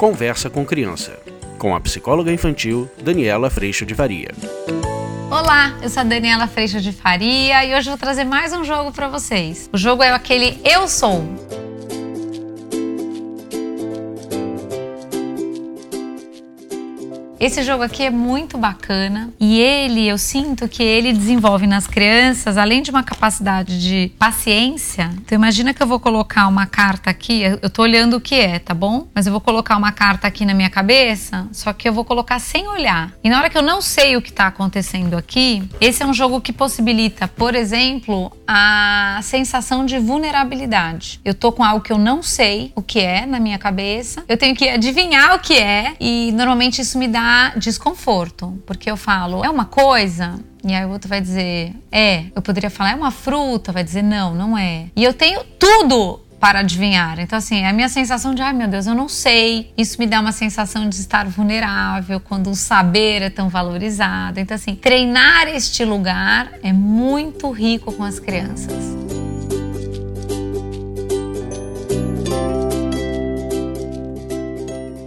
Conversa com Criança, com a psicóloga infantil Daniela Freixo de Faria. Olá, eu sou a Daniela Freixo de Faria e hoje vou trazer mais um jogo para vocês. O jogo é aquele Eu Sou. Esse jogo aqui é muito bacana e ele, eu sinto que ele desenvolve nas crianças, além de uma capacidade de paciência. Então imagina que eu vou colocar uma carta aqui, eu tô olhando o que é, tá bom? Mas eu vou colocar uma carta aqui na minha cabeça, só que eu vou colocar sem olhar. E na hora que eu não sei o que tá acontecendo aqui, esse é um jogo que possibilita, por exemplo, a sensação de vulnerabilidade. Eu tô com algo que eu não sei o que é na minha cabeça, eu tenho que adivinhar o que é e normalmente isso me dá desconforto, porque eu falo, é uma coisa, e aí o outro vai dizer, é. Eu poderia falar, é uma fruta, vai dizer, não, não é. E eu tenho tudo para adivinhar. Então, assim, a minha sensação de, ai meu Deus, eu não sei. Isso me dá uma sensação de estar vulnerável quando o saber é tão valorizado. Então, assim, treinar este lugar é muito rico com as crianças.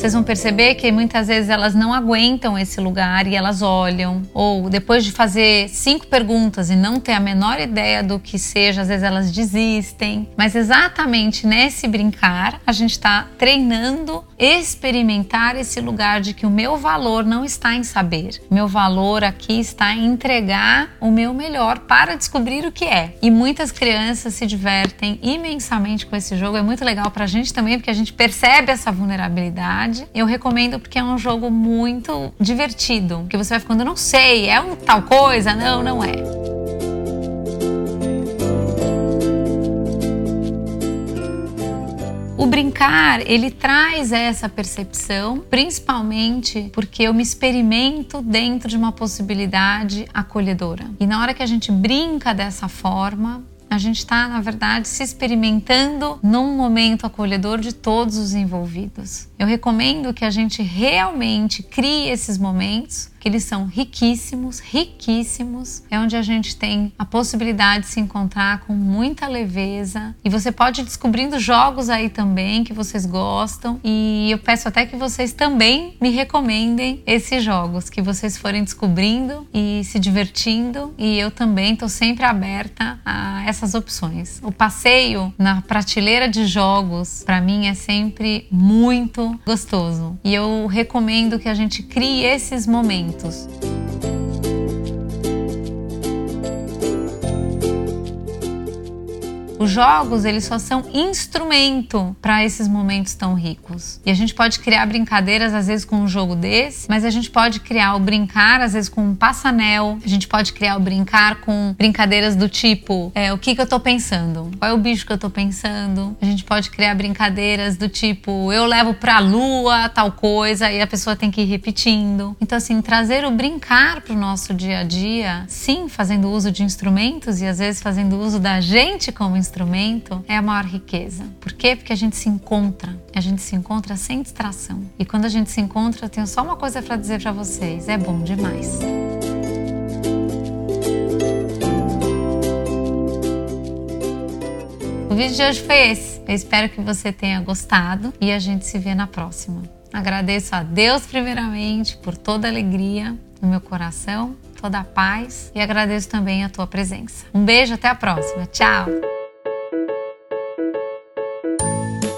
Vocês vão perceber que muitas vezes elas não aguentam esse lugar e elas olham. Ou depois de fazer cinco perguntas e não ter a menor ideia do que seja, às vezes elas desistem. Mas exatamente nesse brincar, a gente está treinando experimentar esse lugar de que o meu valor não está em saber. Meu valor aqui está em entregar o meu melhor para descobrir o que é. E muitas crianças se divertem imensamente com esse jogo. É muito legal para a gente também, porque a gente percebe essa vulnerabilidade verdade, eu recomendo porque é um jogo muito divertido. Que você vai ficando, não sei, é um tal coisa? Não, não é. O brincar, ele traz essa percepção, principalmente porque eu me experimento dentro de uma possibilidade acolhedora. E na hora que a gente brinca dessa forma, a gente está, na verdade, se experimentando num momento acolhedor de todos os envolvidos. Eu recomendo que a gente realmente crie esses momentos que eles são riquíssimos, riquíssimos. É onde a gente tem a possibilidade de se encontrar com muita leveza. E você pode ir descobrindo jogos aí também que vocês gostam. E eu peço até que vocês também me recomendem esses jogos, que vocês forem descobrindo e se divertindo. E eu também estou sempre aberta a essas opções. O passeio na prateleira de jogos, para mim, é sempre muito gostoso. E eu recomendo que a gente crie esses momentos. Os jogos, eles só são instrumento para esses momentos tão ricos. E a gente pode criar brincadeiras às vezes com um jogo desse, mas a gente pode criar o brincar às vezes com um passanel, a gente pode criar o brincar com brincadeiras do tipo, é, o que que eu tô pensando? Qual é o bicho que eu tô pensando? A gente pode criar brincadeiras do tipo, eu levo pra lua tal coisa e a pessoa tem que ir repetindo. Então assim, trazer o brincar pro nosso dia a dia, sim, fazendo uso de instrumentos e às vezes fazendo uso da gente como instrumento instrumento é a maior riqueza. Por quê? Porque a gente se encontra. A gente se encontra sem distração. E quando a gente se encontra, eu tenho só uma coisa para dizer para vocês: é bom demais. O vídeo de hoje foi esse. Eu espero que você tenha gostado e a gente se vê na próxima. Agradeço a Deus primeiramente por toda a alegria no meu coração, toda a paz e agradeço também a tua presença. Um beijo, até a próxima. Tchau.